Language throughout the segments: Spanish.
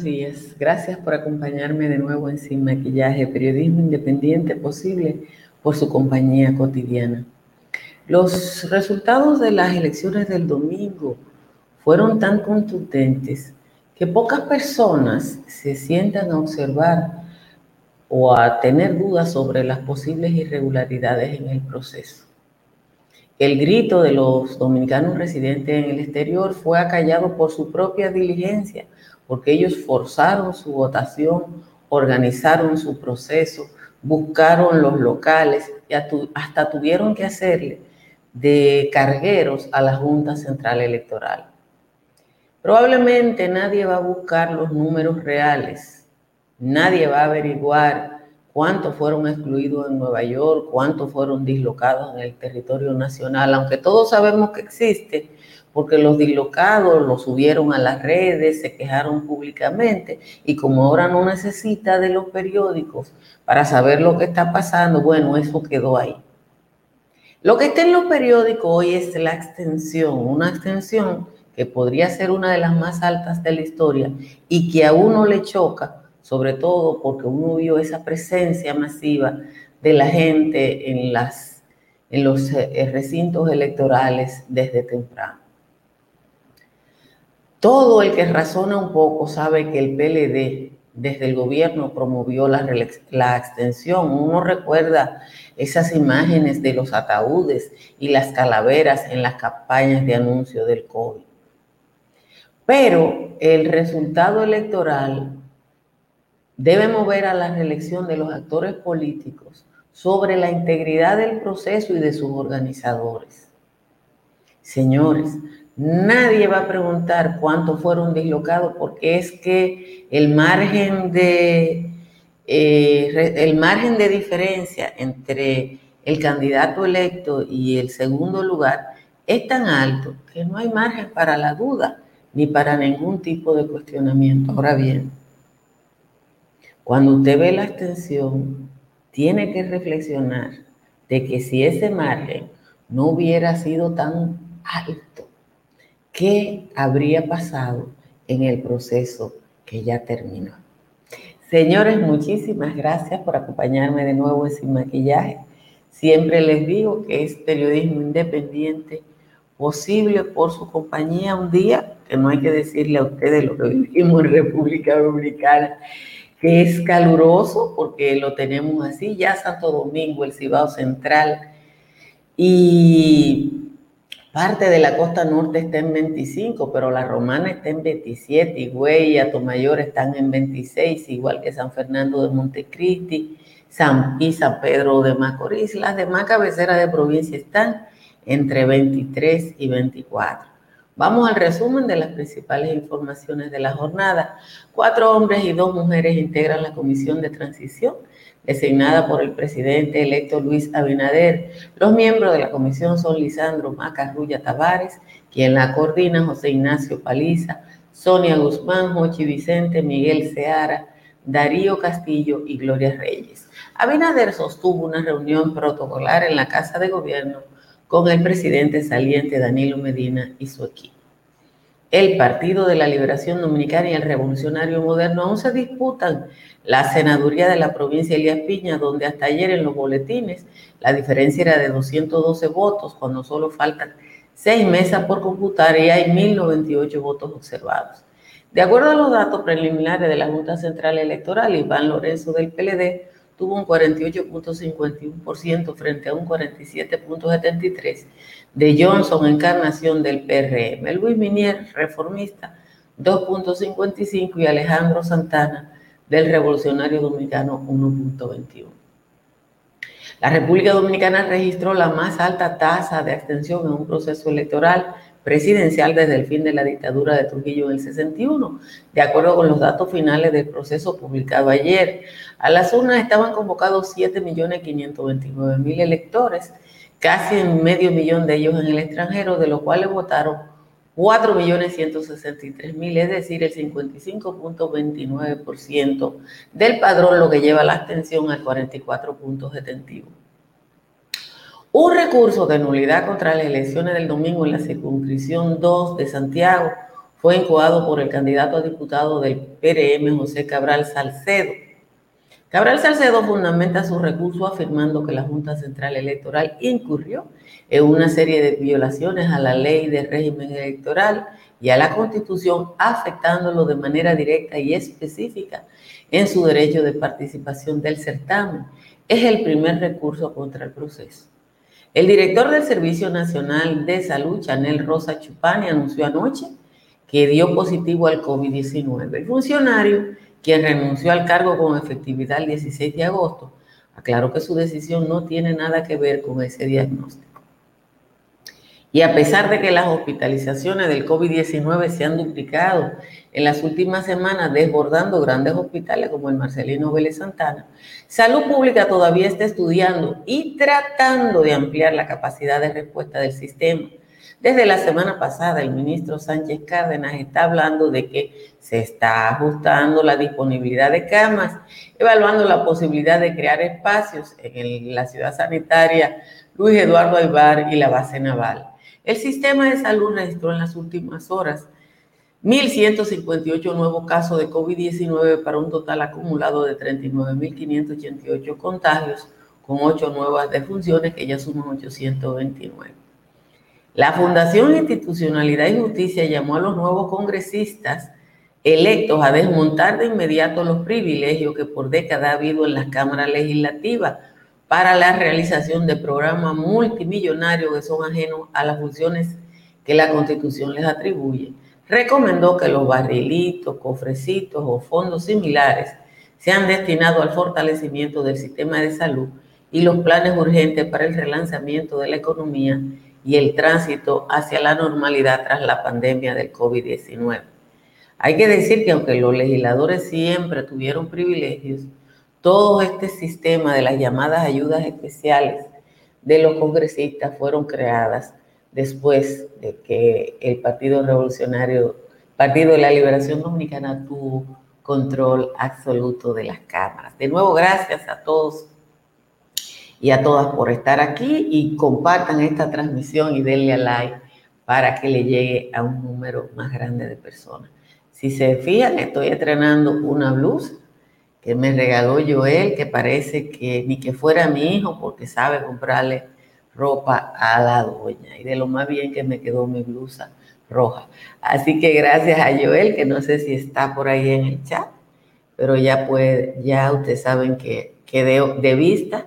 buenos días. Gracias por acompañarme de nuevo en Sin Maquillaje, periodismo independiente posible por su compañía cotidiana. Los resultados de las elecciones del domingo fueron tan contundentes que pocas personas se sientan a observar o a tener dudas sobre las posibles irregularidades en el proceso. El grito de los dominicanos residentes en el exterior fue acallado por su propia diligencia, porque ellos forzaron su votación, organizaron su proceso, buscaron los locales y hasta tuvieron que hacerle de cargueros a la Junta Central Electoral. Probablemente nadie va a buscar los números reales, nadie va a averiguar cuántos fueron excluidos en Nueva York, cuántos fueron dislocados en el territorio nacional, aunque todos sabemos que existe, porque los dislocados los subieron a las redes, se quejaron públicamente y como ahora no necesita de los periódicos para saber lo que está pasando, bueno, eso quedó ahí. Lo que está en los periódicos hoy es la extensión, una extensión que podría ser una de las más altas de la historia y que a uno le choca sobre todo porque uno vio esa presencia masiva de la gente en, en los eh, recintos electorales desde temprano. Todo el que razona un poco sabe que el PLD desde el gobierno promovió la, la, extensión. Uno recuerda esas imágenes de los ataúdes y las calaveras en las campañas de anuncio del COVID. Pero el resultado electoral debe mover a la reelección de los actores políticos sobre la integridad del proceso y de sus organizadores. Señores, nadie va a preguntar cuántos fueron dislocados porque es que el margen de, eh, el margen de diferencia entre el candidato electo y el segundo lugar es tan alto que no hay margen para la duda ni para ningún tipo de cuestionamiento. Ahora bien, cuando usted ve la extensión, tiene que reflexionar de que si ese margen no hubiera sido tan alto, ¿qué habría pasado en el proceso que ya terminó? Señores, muchísimas gracias por acompañarme de nuevo en Sin Maquillaje. Siempre les digo que es periodismo independiente posible por su compañía un día, que no hay que decirle a ustedes lo que vivimos en República Dominicana que es caluroso porque lo tenemos así, ya Santo Domingo, el Cibao Central y parte de la costa norte está en 25, pero la romana está en 27, y Güey y Atomayor están en 26, igual que San Fernando de Montecristi, San y San Pedro de Macorís. Las demás cabeceras de provincia están entre 23 y 24. Vamos al resumen de las principales informaciones de la jornada. Cuatro hombres y dos mujeres integran la comisión de transición designada por el presidente electo Luis Abinader. Los miembros de la comisión son Lisandro Macarrulla Tavares, quien la coordina José Ignacio Paliza, Sonia Guzmán, Jochi Vicente, Miguel Seara, Darío Castillo y Gloria Reyes. Abinader sostuvo una reunión protocolar en la Casa de Gobierno con el presidente saliente Danilo Medina y su equipo. El Partido de la Liberación Dominicana y el Revolucionario Moderno aún se disputan la senaduría de la provincia de Elías Piña, donde hasta ayer en los boletines la diferencia era de 212 votos, cuando solo faltan seis mesas por computar y hay 1.098 votos observados. De acuerdo a los datos preliminares de la Junta Central Electoral, Iván Lorenzo del PLD tuvo un 48.51% frente a un 47.73% de Johnson Encarnación del PRM, Luis Minier, reformista, 2.55% y Alejandro Santana del Revolucionario Dominicano, 1.21%. La República Dominicana registró la más alta tasa de abstención en un proceso electoral presidencial desde el fin de la dictadura de Trujillo en el 61, de acuerdo con los datos finales del proceso publicado ayer. A las urnas estaban convocados 7.529.000 electores, casi un medio millón de ellos en el extranjero, de los cuales votaron 4.163.000, es decir, el 55.29% del padrón, lo que lleva la abstención al 44.71. Un recurso de nulidad contra las elecciones del domingo en la circunscripción 2 de Santiago fue incoado por el candidato a diputado del PRM, José Cabral Salcedo. Cabral Salcedo fundamenta su recurso afirmando que la Junta Central Electoral incurrió en una serie de violaciones a la ley de régimen electoral y a la Constitución, afectándolo de manera directa y específica en su derecho de participación del certamen. Es el primer recurso contra el proceso. El director del Servicio Nacional de Salud, Chanel Rosa Chupani, anunció anoche que dio positivo al COVID-19. El funcionario, quien renunció al cargo con efectividad el 16 de agosto, aclaró que su decisión no tiene nada que ver con ese diagnóstico. Y a pesar de que las hospitalizaciones del COVID-19 se han duplicado en las últimas semanas, desbordando grandes hospitales como el Marcelino Vélez Santana, Salud Pública todavía está estudiando y tratando de ampliar la capacidad de respuesta del sistema desde la semana pasada, el ministro Sánchez Cárdenas está hablando de que se está ajustando la disponibilidad de camas, evaluando la posibilidad de crear espacios en la ciudad sanitaria Luis Eduardo Aybar y la base naval. El sistema de salud registró en las últimas horas 1.158 nuevos casos de COVID-19 para un total acumulado de 39.588 contagios, con 8 nuevas defunciones que ya suman 829. La Fundación Institucionalidad y Justicia llamó a los nuevos congresistas electos a desmontar de inmediato los privilegios que por décadas ha habido en las cámaras legislativas para la realización de programas multimillonarios que son ajenos a las funciones que la Constitución les atribuye. Recomendó que los barrilitos, cofrecitos o fondos similares sean destinados al fortalecimiento del sistema de salud y los planes urgentes para el relanzamiento de la economía y el tránsito hacia la normalidad tras la pandemia del COVID-19. Hay que decir que aunque los legisladores siempre tuvieron privilegios, todo este sistema de las llamadas ayudas especiales de los congresistas fueron creadas después de que el Partido Revolucionario, Partido de la Liberación Dominicana tuvo control absoluto de las cámaras. De nuevo, gracias a todos y a todas por estar aquí y compartan esta transmisión y denle a like para que le llegue a un número más grande de personas. Si se fijan, estoy estrenando una blusa que me regaló Joel, que parece que ni que fuera mi hijo, porque sabe comprarle ropa a la doña. Y de lo más bien que me quedó mi blusa roja. Así que gracias a Joel, que no sé si está por ahí en el chat, pero ya puede, ya ustedes saben que quedé de vista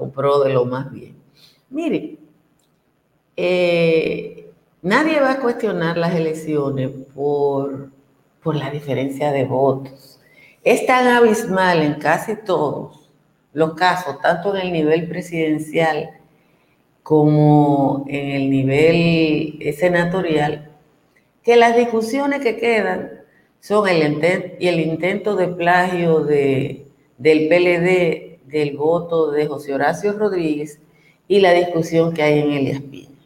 compró de lo más bien. Mire, eh, nadie va a cuestionar las elecciones por, por la diferencia de votos. Es tan abismal en casi todos los casos, tanto en el nivel presidencial como en el nivel senatorial, que las discusiones que quedan son el, y el intento de plagio de, del PLD del voto de José Horacio Rodríguez y la discusión que hay en Elias Piña.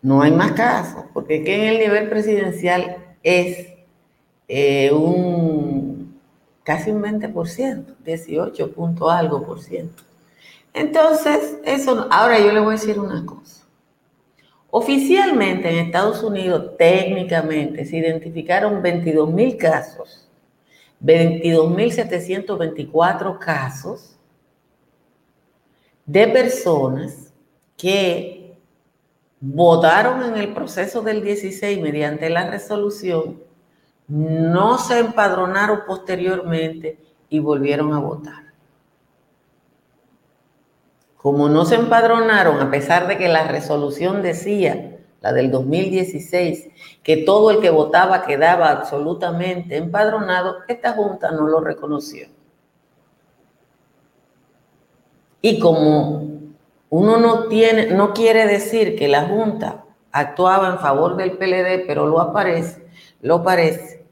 No hay más casos, porque que en el nivel presidencial es eh, un casi un 20%, 18 punto algo por ciento. Entonces, eso, ahora yo le voy a decir una cosa. Oficialmente en Estados Unidos, técnicamente, se identificaron 22 mil casos 22.724 casos de personas que votaron en el proceso del 16 mediante la resolución, no se empadronaron posteriormente y volvieron a votar. Como no se empadronaron, a pesar de que la resolución decía la del 2016, que todo el que votaba quedaba absolutamente empadronado, esta Junta no lo reconoció. Y como uno no, tiene, no quiere decir que la Junta actuaba en favor del PLD, pero lo aparece, lo parece,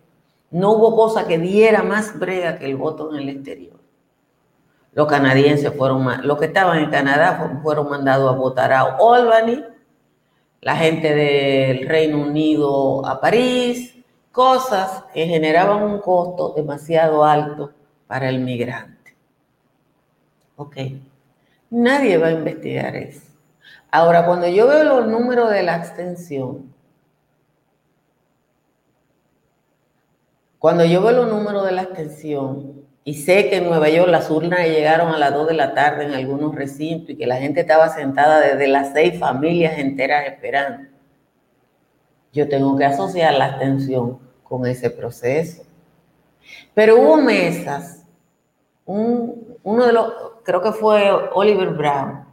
no hubo cosa que diera más brega que el voto en el exterior. Los canadienses fueron, los que estaban en Canadá fueron mandados a votar a Albany, la gente del Reino Unido a París, cosas que generaban un costo demasiado alto para el migrante. Ok, nadie va a investigar eso. Ahora, cuando yo veo los números de la abstención, cuando yo veo los números de la abstención, y sé que en Nueva York las urnas llegaron a las 2 de la tarde en algunos recintos y que la gente estaba sentada desde las seis familias enteras esperando, yo tengo que asociar la abstención con ese proceso. Pero hubo mesas, uno de los, creo que fue Oliver Brown,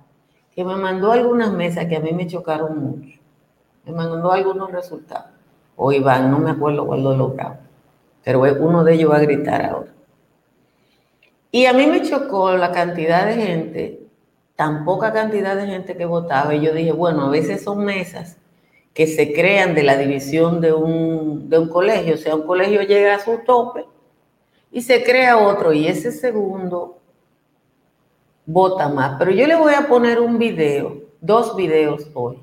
que me mandó algunas mesas que a mí me chocaron mucho. Me mandó algunos resultados. O Iván, no me acuerdo cuál lo lograba. Pero uno de ellos va a gritar ahora. Y a mí me chocó la cantidad de gente, tan poca cantidad de gente que votaba. Y yo dije, bueno, a veces son mesas que se crean de la división de un, de un colegio. O sea, un colegio llega a su tope y se crea otro. Y ese segundo vota más. Pero yo le voy a poner un video, dos videos hoy.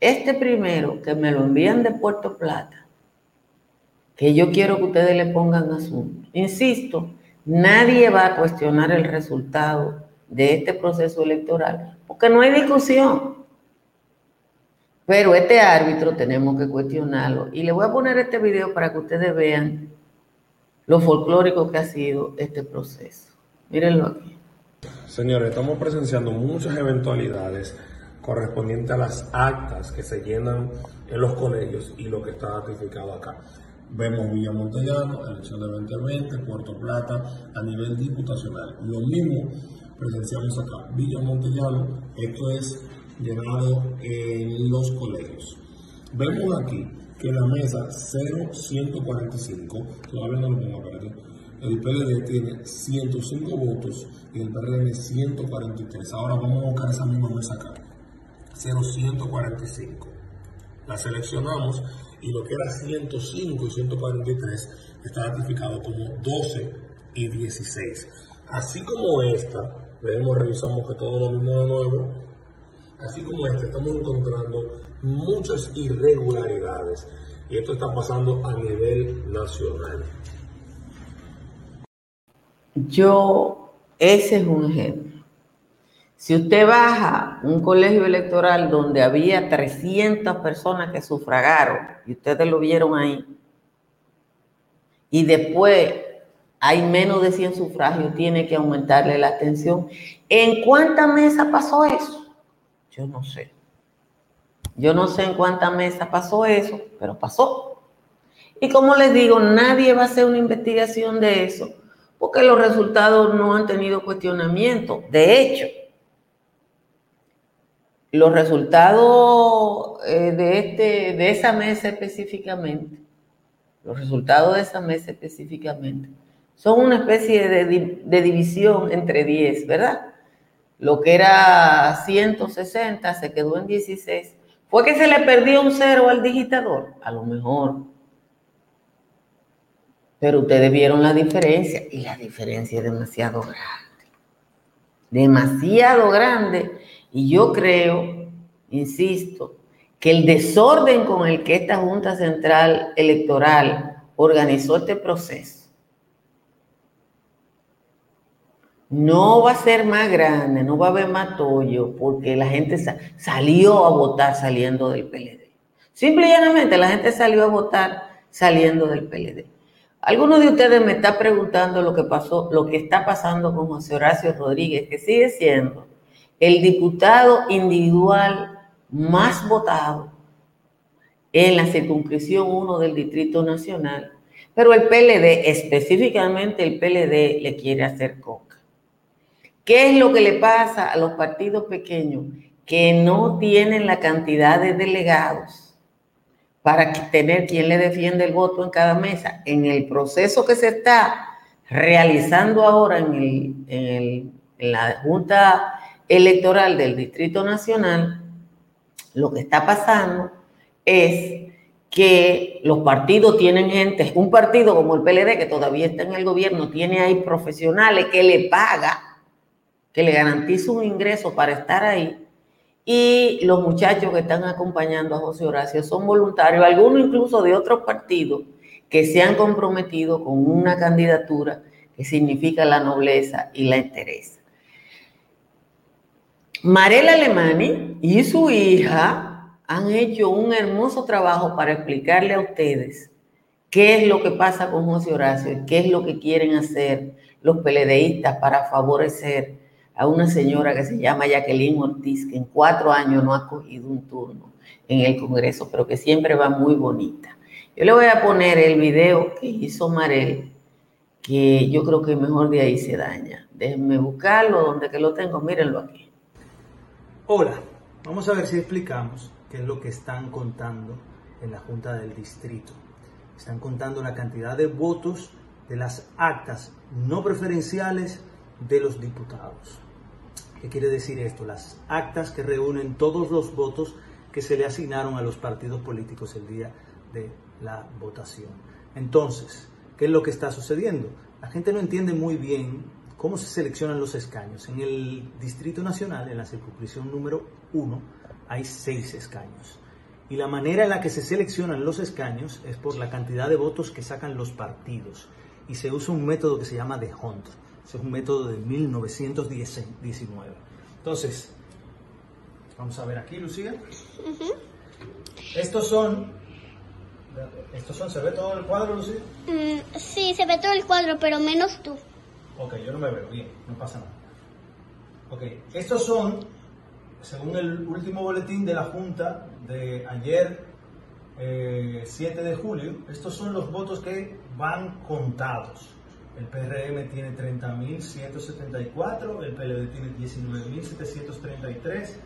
Este primero, que me lo envían de Puerto Plata, que yo quiero que ustedes le pongan asunto. Insisto, nadie va a cuestionar el resultado de este proceso electoral, porque no hay discusión. Pero este árbitro tenemos que cuestionarlo. Y le voy a poner este video para que ustedes vean lo folclórico que ha sido este proceso. Mírenlo aquí. Señores, estamos presenciando muchas eventualidades correspondientes a las actas que se llenan en los colegios y lo que está ratificado acá. Vemos Villa Montellano, elección de 2020, Puerto Plata a nivel diputacional. Lo mismo presenciamos acá. Villa Montellano, esto es llenado en los colegios. Vemos aquí que la mesa 0145, todavía no lo pongo, aquí, el PLD tiene 105 votos y el PRM 143. Ahora vamos a buscar esa misma mesa acá. 0145. La seleccionamos y lo que era 105 y 143 está ratificado como 12 y 16. Así como esta, vemos, revisamos que todo lo mismo de nuevo. Así como esta, estamos encontrando muchas irregularidades. Y esto está pasando a nivel nacional. Yo, ese es un ejemplo. Si usted baja un colegio electoral donde había 300 personas que sufragaron, y ustedes lo vieron ahí, y después hay menos de 100 sufragios, tiene que aumentarle la atención. ¿En cuántas mesas pasó eso? Yo no sé. Yo no sé en cuántas mesas pasó eso, pero pasó. Y como les digo, nadie va a hacer una investigación de eso porque los resultados no han tenido cuestionamiento. De hecho, los resultados eh, de, este, de esa mesa específicamente, los resultados de esa mesa específicamente, son una especie de, de división entre 10, ¿verdad? Lo que era 160 se quedó en 16. ¿Fue que se le perdió un cero al digitador? A lo mejor. Pero ustedes vieron la diferencia y la diferencia es demasiado grande. Demasiado grande. Y yo creo, insisto, que el desorden con el que esta Junta Central Electoral organizó este proceso no va a ser más grande, no va a haber más tollo, porque la gente salió a votar saliendo del PLD. Simple y llanamente la gente salió a votar saliendo del PLD. Algunos de ustedes me está preguntando lo que pasó, lo que está pasando con José Horacio Rodríguez, que sigue siendo el diputado individual más votado en la circunscripción 1 del Distrito Nacional, pero el PLD, específicamente el PLD, le quiere hacer coca. ¿Qué es lo que le pasa a los partidos pequeños que no tienen la cantidad de delegados? para tener quien le defiende el voto en cada mesa. En el proceso que se está realizando ahora en, en, la Junta Electoral del Distrito Nacional, lo que está pasando es que los partidos tienen gente, un partido como el PLD que todavía está en el gobierno, tiene ahí profesionales que le paga, que le garantiza un ingreso para estar ahí, y los muchachos que están acompañando a José Horacio son voluntarios, algunos incluso de otros partidos que se han comprometido con una candidatura que significa la nobleza y la entereza. Marela Alemani y su hija han hecho un hermoso trabajo para explicarle a ustedes qué es lo que pasa con José Horacio y qué es lo que quieren hacer los peledeístas para favorecer a una señora que se llama Jacqueline Ortiz, que en cuatro años no ha cogido un turno en el Congreso, pero que siempre va muy bonita. Yo le voy a poner el video que hizo Marel, que yo creo que mejor de ahí se daña. Déjenme buscarlo, donde que lo tengo, mírenlo aquí. Hola, vamos a ver si explicamos qué es lo que están contando en la Junta del Distrito. Están contando la cantidad de votos de las actas no preferenciales de los diputados. ¿Qué quiere decir esto? Las actas que reúnen todos los votos que se le asignaron a los partidos políticos el día de la votación. Entonces, ¿qué es lo que está sucediendo? La gente no entiende muy bien cómo se seleccionan los escaños. En el Distrito Nacional, en la circunscripción número 1, hay seis escaños. Y la manera en la que se seleccionan los escaños es por la cantidad de votos que sacan los partidos. Y se usa un método que se llama de Hunt. es un método de 1919. Entonces, vamos a ver aquí, Lucía. Estos son ¿Estos son, se ve todo el cuadro, Lucía? Mm, sí, se ve todo el cuadro, pero menos tú. Ok, yo no me veo bien, no pasa nada. Ok, estos son, según el último boletín de la Junta de ayer, 7 eh, de julio, estos son los votos que van contados. El PRM tiene 30.174, el PLD tiene 19.733,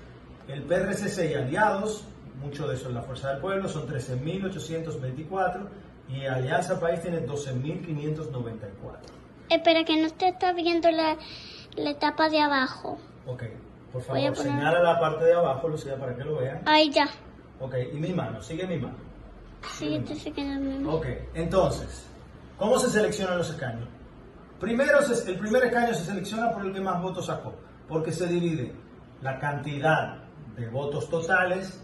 el PRCC y aliados mucho de eso es la Fuerza del Pueblo, son 13.824 y Alianza País tiene 12.594. Espera, que no te está viendo la, la etapa de abajo. Ok, por favor, señala la parte de abajo, Lucía, para que lo vean. Ahí ya. Ok, y mi mano, sigue mi mano. Sí, te sigue mi mano. Ok, entonces, ¿cómo se seleccionan los escaños? Primero, el primer escaño se selecciona por el que más votos sacó, porque se divide la cantidad de votos totales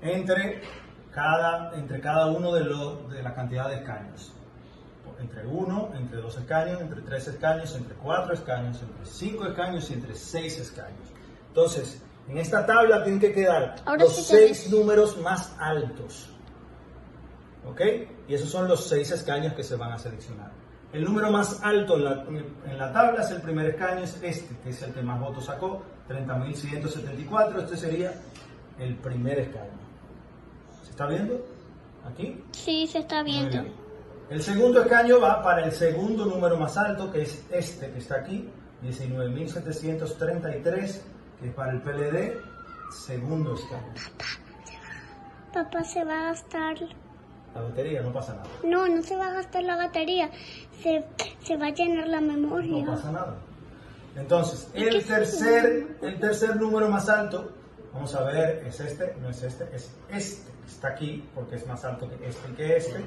entre cada, entre cada uno de, los, de la cantidad de escaños. Entre uno, entre dos escaños, entre tres escaños, entre cuatro escaños, entre cinco escaños y entre seis escaños. Entonces, en esta tabla tienen que quedar los seis números más altos. ¿Ok? Y esos son los seis escaños que se van a seleccionar. El número más alto en la, en la tabla es el primer escaño, es este, que es el que más votos sacó, 30.174. Este sería el primer escaño. ¿Se está viendo? ¿Aquí? Sí, se está viendo. El segundo escaño va para el segundo número más alto, que es este que está aquí, 19.733, que es para el PLD, segundo escaño. Papá, se va a gastar. La batería, no pasa nada. No, no se va a gastar la batería, se, se va a llenar la memoria. No pasa nada. Entonces, el tercer, el tercer número más alto, vamos a ver, es este, no es este, es este está aquí porque es más alto que este que este.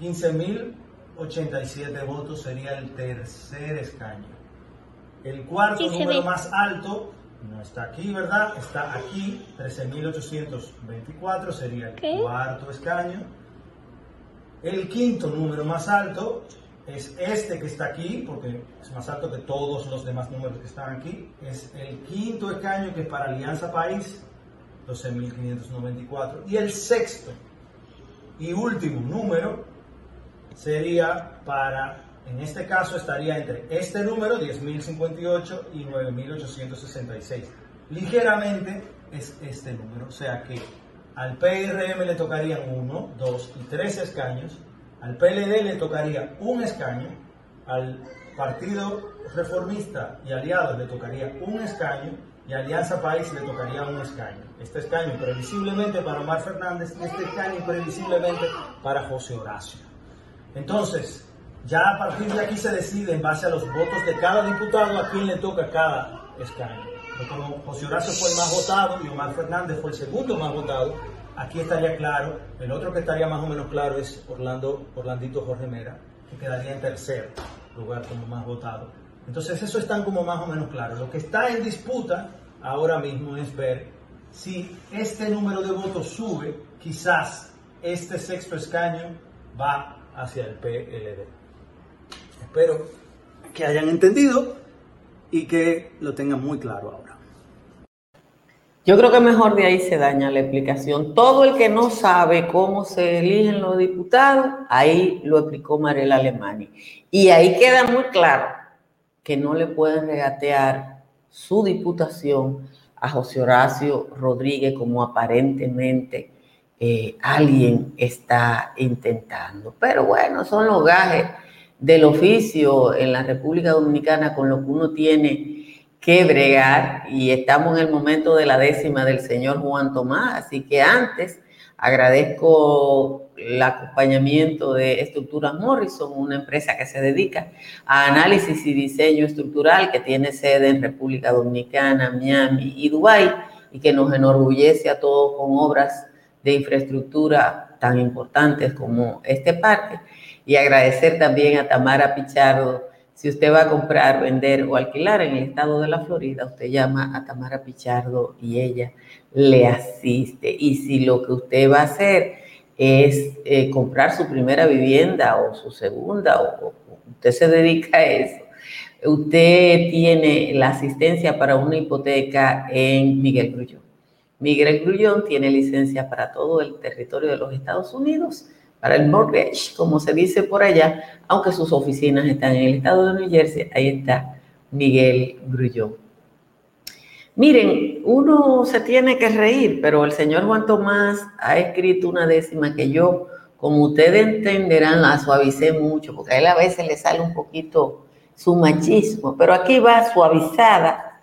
15.087 votos sería el tercer escaño. El cuarto número más alto no está aquí, ¿verdad? Está aquí, 13.824 sería el cuarto escaño. El quinto número más alto es este que está aquí, porque es más alto que todos los demás números que están aquí. Es el quinto escaño que es para Alianza País, 12.594. Y el sexto y último número sería para, en este caso estaría entre este número, 10.058, y 9.866. Ligeramente es este número, o sea que al PRM le tocarían 1, 2 y 3 escaños, al PLD le tocaría un escaño, al Partido Reformista y aliados le tocaría un escaño, y Alianza País le tocaría un escaño. Este escaño previsiblemente para Omar Fernández y este escaño previsiblemente para José Horacio. Entonces, ya a partir de aquí se decide en base a los votos de cada diputado a quién le toca cada escaño. como José Horacio fue el más votado y Omar Fernández fue el segundo más votado, aquí estaría claro. El otro que estaría más o menos claro es Orlando, Orlandito Jorge Mera, que quedaría en tercer lugar como más votado. Entonces eso está como más o menos claro. Lo que está en disputa ahora mismo es ver si este número de votos sube, quizás este sexto escaño va hacia el PLD. Espero que hayan entendido y que lo tengan muy claro ahora. Yo creo que mejor de ahí se daña la explicación. Todo el que no sabe cómo se eligen los diputados, ahí lo explicó Mariela Alemani. Y ahí queda muy claro que no le pueden regatear su diputación a José Horacio Rodríguez como aparentemente eh, alguien está intentando. Pero bueno, son los gajes del oficio en la República Dominicana con lo que uno tiene que bregar y estamos en el momento de la décima del señor Juan Tomás, así que antes agradezco el acompañamiento de Estructuras Morrison, una empresa que se dedica a análisis y diseño estructural que tiene sede en República Dominicana, Miami y Dubái y que nos enorgullece a todos con obras de infraestructura tan importantes como este parque y agradecer también a Tamara Pichardo si usted va a comprar, vender o alquilar en el estado de la Florida, usted llama a Tamara Pichardo y ella le asiste. Y si lo que usted va a hacer es eh, comprar su primera vivienda o su segunda, o, usted se dedica a eso, usted tiene la asistencia para una hipoteca en Miguel Grullón. Miguel Grullón tiene licencia para todo el territorio de los Estados Unidos para el mortgage, como se dice por allá, aunque sus oficinas están en el estado de New Jersey, ahí está Miguel Grullón. Miren, uno se tiene que reír, pero el señor Juan Tomás ha escrito una décima que yo, como ustedes entenderán, la suavicé mucho, porque a él a veces le sale un poquito su machismo, pero aquí va suavizada,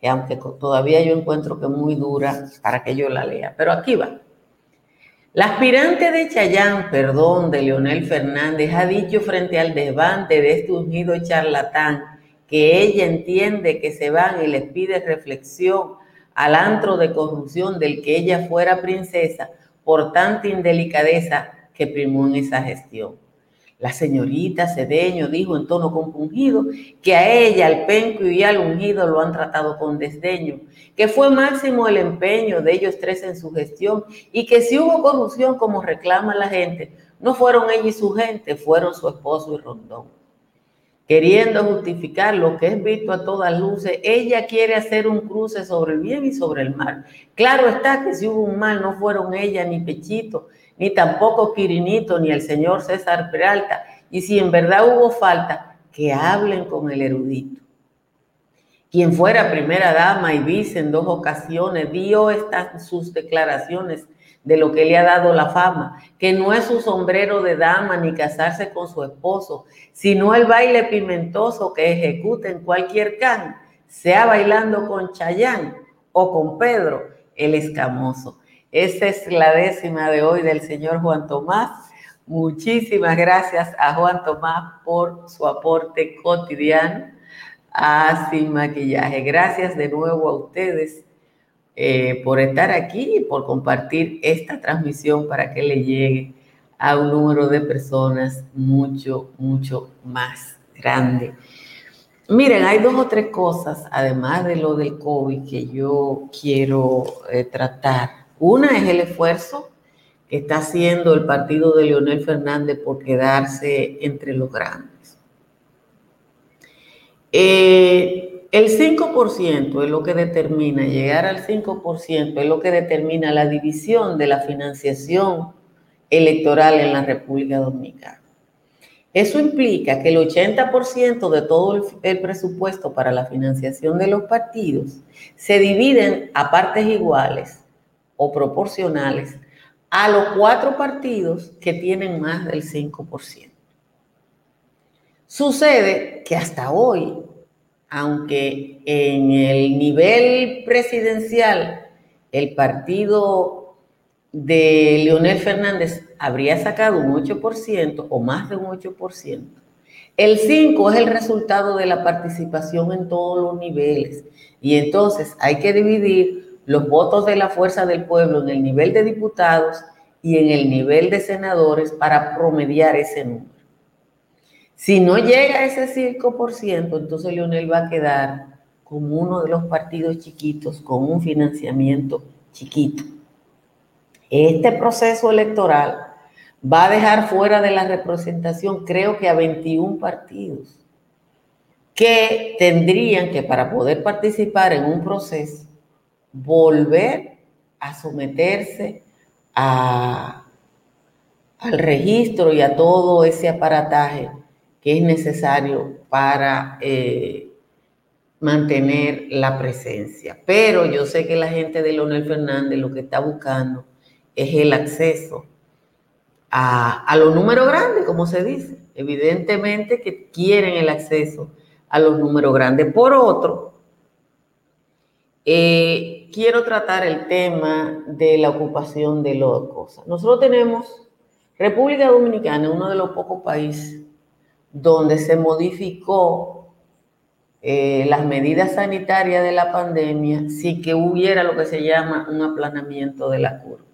que aunque todavía yo encuentro que es muy dura para que yo la lea, pero aquí va. La aspirante de Chayán, perdón, de Leonel Fernández, ha dicho frente al desbande de este ungido charlatán que ella entiende que se van y les pide reflexión al antro de corrupción del que ella fuera princesa por tanta indelicadeza que primó en esa gestión. La señorita Cedeño dijo en tono compungido que a ella, al penco y al ungido lo han tratado con desdeño, que fue máximo el empeño de ellos tres en su gestión y que si hubo corrupción como reclama la gente, no fueron ella y su gente, fueron su esposo y Rondón. Queriendo justificar lo que es visto a todas luces, ella quiere hacer un cruce sobre el bien y sobre el mal. Claro está que si hubo un mal, no fueron ella ni Pechito, ni tampoco Quirinito, ni el señor César Peralta. Y si en verdad hubo falta, que hablen con el erudito. Quien fuera primera dama y vice en dos ocasiones, dio estas sus declaraciones de lo que le ha dado la fama, que no es su sombrero de dama ni casarse con su esposo, sino el baile pimentoso que ejecuta en cualquier can, sea bailando con Chayán o con Pedro el escamoso. Esa es la décima de hoy del señor Juan Tomás. Muchísimas gracias a Juan Tomás por su aporte cotidiano a Sin Maquillaje. Gracias de nuevo a ustedes eh, por estar aquí y por compartir esta transmisión para que le llegue a un número de personas mucho, mucho más grande. Miren, hay dos o tres cosas, además de lo del COVID, que yo quiero eh, tratar. Una es el esfuerzo que está haciendo el partido de Leonel Fernández por quedarse entre los grandes. Eh, el 5% es lo que determina, llegar al 5% es lo que determina la división de la financiación electoral en la República Dominicana. Eso implica que el 80% de todo el, presupuesto para la financiación de los partidos se dividen a partes iguales o proporcionales a los cuatro partidos que tienen más del 5%. Sucede que hasta hoy, aunque en el nivel presidencial el partido de Leonel Fernández habría sacado un 8% o más de un 8%, el 5 es el resultado de la participación en todos los niveles. Y entonces hay que dividir los votos de la fuerza del pueblo en el nivel de diputados y en el nivel de senadores para promediar ese número. Si no llega a ese 5%, entonces Leonel va a quedar como uno de los partidos chiquitos con un financiamiento chiquito. Este proceso electoral va a dejar fuera de la representación, creo que a 21 partidos, que tendrían que para poder participar en un proceso volver a someterse a, al registro y a todo ese aparataje que es necesario para eh, mantener la presencia. Pero yo sé que la gente de Leonel Fernández lo que está buscando es el acceso a, a los números grandes, como se dice. Evidentemente que quieren el acceso a los números grandes. Por otro, eh, quiero tratar el tema de la ocupación de las cosas. Nosotros tenemos República Dominicana, uno de los pocos países donde se modificó eh, las medidas sanitarias de la pandemia sin que hubiera lo que se llama un aplanamiento de la curva.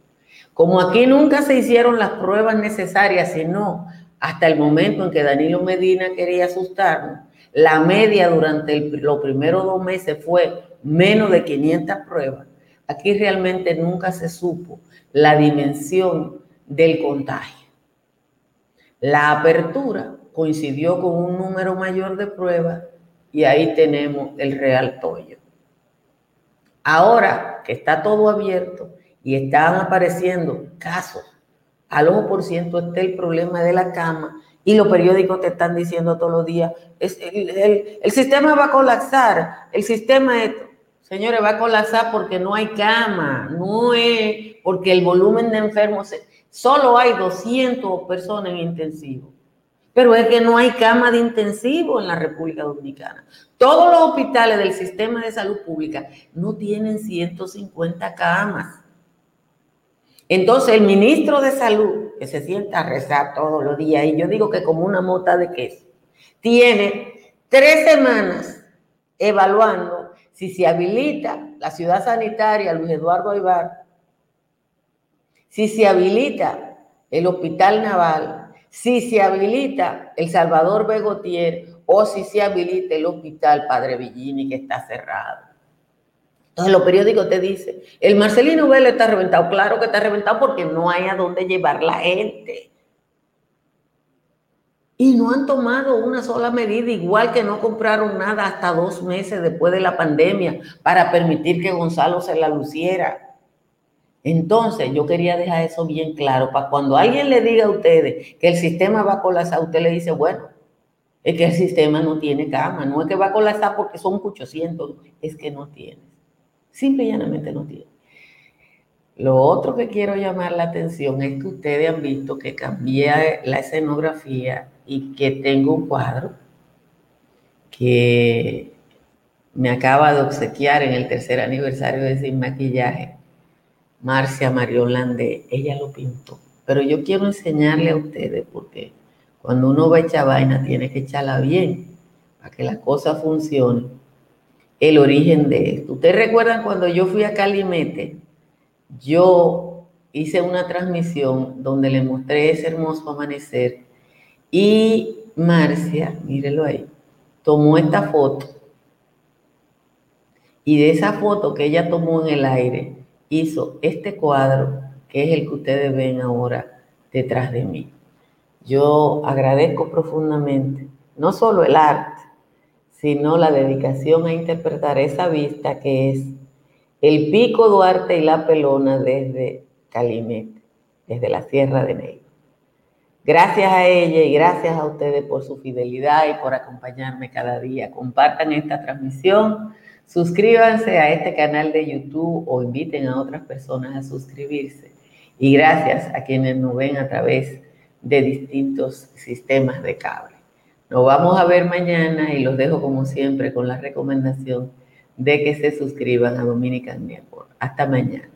Como aquí nunca se hicieron las pruebas necesarias, sino hasta el momento en que Danilo Medina quería asustarnos, la media durante los primeros dos meses fue menos de 500 pruebas. Aquí realmente nunca se supo la dimensión del contagio. La apertura coincidió con un número mayor de pruebas y ahí tenemos el real tollo. Ahora que está todo abierto y están apareciendo casos al ojo por ciento, está el problema de la cama y los periódicos te están diciendo todos los días, el, sistema va a colapsar, el sistema, señores, va a colapsar porque no hay cama, no es porque el volumen de enfermos, solo hay 200 personas en intensivo. Pero es que no hay cama de intensivo en la República Dominicana. Todos los hospitales del sistema de salud pública no tienen 150 camas. Entonces el ministro de salud, que se sienta a rezar todos los días, y yo digo que como una mota de queso, tiene tres semanas evaluando si se habilita la ciudad sanitaria Luis Eduardo Aybar, si se habilita el hospital naval, si se habilita el Salvador Begotier o si se habilita el hospital Padre Villini que está cerrado. Entonces los periódicos te dicen, el Marcelino Vélez está reventado. Claro que está reventado porque no hay a dónde llevar la gente. Y no han tomado una sola medida, igual que no compraron nada hasta dos meses después de la pandemia para permitir que Gonzalo se la luciera. Entonces, yo quería dejar eso bien claro, para cuando alguien le diga a ustedes que el sistema va a colapsar, usted le dice, bueno, es que el sistema no tiene cama, no es que va a colapsar porque son 800, es que no tiene. Simple y llanamente no tiene. Lo otro que quiero llamar la atención es que ustedes han visto que cambié la escenografía y que tengo un cuadro que me acaba de obsequiar en el tercer aniversario de Sin Maquillaje, Marcia Marion Landé. Ella lo pintó. Pero yo quiero enseñarle a ustedes porque cuando uno va a echar vaina tiene que echarla bien para que la cosa funcione el origen de esto. ¿Ustedes recuerdan cuando yo fui a Calimete? Yo hice una transmisión donde le mostré ese hermoso amanecer y Marcia, mírelo ahí, tomó esta foto y de esa foto que ella tomó en el aire hizo este cuadro que es el que ustedes ven ahora detrás de mí. Yo agradezco profundamente no solo el arte, sino la dedicación a interpretar esa vista que es el pico Duarte y la Pelona desde Calimete, desde la Sierra de Negro. Gracias a ella y gracias a ustedes por su fidelidad y por acompañarme cada día. Compartan esta transmisión, suscríbanse a este canal de YouTube o inviten a otras personas a suscribirse. Y gracias a quienes nos ven a través de distintos sistemas de cable. Nos vamos a ver mañana y los dejo como siempre con la recomendación de que se suscriban a Dominican Network. Hasta mañana.